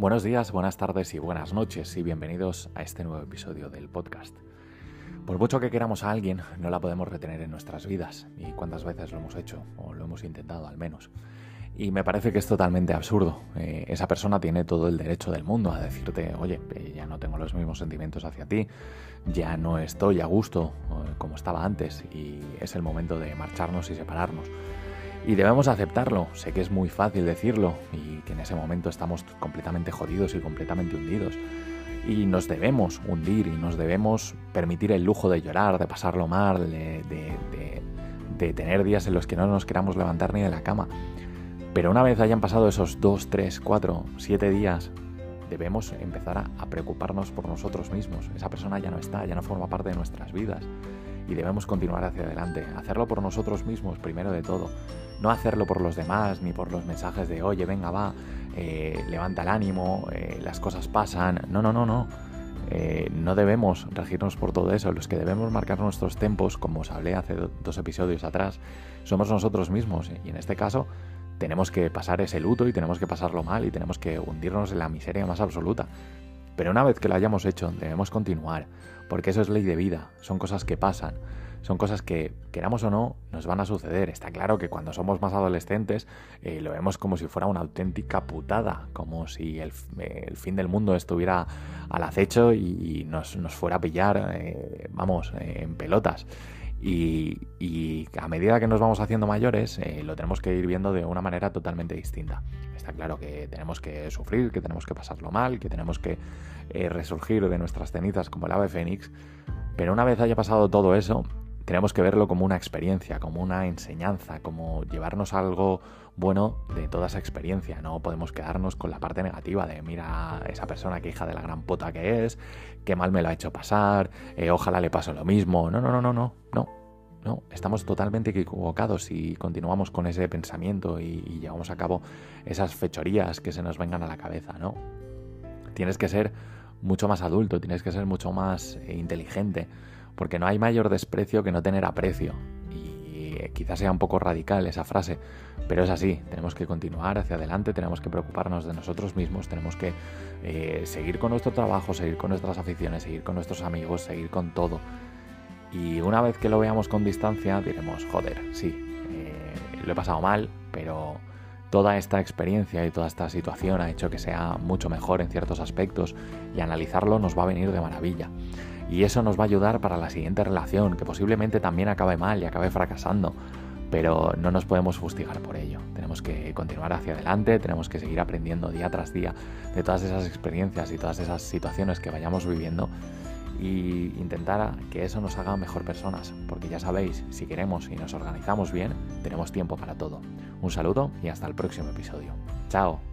Buenos días, buenas tardes y buenas noches y bienvenidos a este nuevo episodio del podcast. Por mucho que queramos a alguien, no la podemos retener en nuestras vidas. ¿Y cuántas veces lo hemos hecho? O lo hemos intentado al menos. Y me parece que es totalmente absurdo. Eh, esa persona tiene todo el derecho del mundo a decirte, oye, eh, ya no tengo los mismos sentimientos hacia ti, ya no estoy a gusto eh, como estaba antes y es el momento de marcharnos y separarnos. Y debemos aceptarlo. Sé que es muy fácil decirlo y que en ese momento estamos completamente jodidos y completamente hundidos. Y nos debemos hundir y nos debemos permitir el lujo de llorar, de pasarlo mal, de, de, tener días en los que no nos queramos levantar ni de la cama. Pero una vez hayan pasado esos 2, 3, 4, 7 días, debemos empezar a, a preocuparnos por nosotros mismos. Esa persona ya no está, ya no forma parte de nuestras vidas y debemos continuar hacia adelante. Hacerlo por nosotros mismos, primero de todo. No hacerlo por los demás, ni por los mensajes de, oye, venga, va, eh, levanta el ánimo, eh, las cosas pasan. No, no, no, no. Eh, no debemos regirnos por todo eso. Los que debemos marcar nuestros tempos, como os hablé hace dos episodios atrás, somos nosotros mismos. Y en este caso, tenemos que pasar ese luto y tenemos que pasarlo mal y tenemos que hundirnos en la miseria más absoluta. Pero una vez que lo hayamos hecho, debemos continuar, porque eso es ley de vida, son cosas que pasan, son cosas que, queramos o no, nos van a suceder. Está claro que cuando somos más adolescentes eh, lo vemos como si fuera una auténtica putada, como si el, fin del mundo estuviera al acecho y, nos, fuera a pillar, eh, vamos, en pelotas. Y, a medida que nos vamos haciendo mayores, eh, lo tenemos que ir viendo de una manera totalmente distinta. Está claro que tenemos que sufrir, que tenemos que pasarlo mal, que tenemos que eh, resurgir de nuestras cenizas como el ave fénix, pero una vez haya pasado todo eso, tenemos que verlo como una experiencia, como una enseñanza, como llevarnos algo bueno de toda esa experiencia. No podemos quedarnos con la parte negativa de mira esa persona que hija de la gran puta que es, qué mal me lo ha hecho pasar, eh, ojalá le pase lo mismo. No, no, no, no, no, no. No, estamos totalmente equivocados si continuamos con ese pensamiento y, llevamos a cabo esas fechorías que se nos vengan a la cabeza, ¿no? Tienes que ser mucho más adulto, tienes que ser mucho más eh, inteligente porque no hay mayor desprecio que no tener aprecio. Y eh, quizás sea un poco radical esa frase, pero es así, tenemos que continuar hacia adelante, tenemos que preocuparnos de nosotros mismos, tenemos que eh, seguir con nuestro trabajo, seguir con nuestras aficiones, seguir con nuestros amigos, seguir con todo. Y una vez que lo veamos con distancia, diremos, joder, sí, eh, lo he pasado mal, pero toda esta experiencia y toda esta situación ha hecho que sea mucho mejor en ciertos aspectos y analizarlo nos va a venir de maravilla. Y eso nos va a ayudar para la siguiente relación, que posiblemente también acabe mal y acabe fracasando. Pero no nos podemos fustigar por ello. Tenemos que continuar hacia adelante, tenemos que seguir aprendiendo día tras día de todas esas experiencias y todas esas situaciones que vayamos viviendo y intentar que eso nos haga mejor personas, porque ya sabéis, si queremos y nos organizamos bien, tenemos tiempo para todo. Un saludo y hasta el próximo episodio. Chao.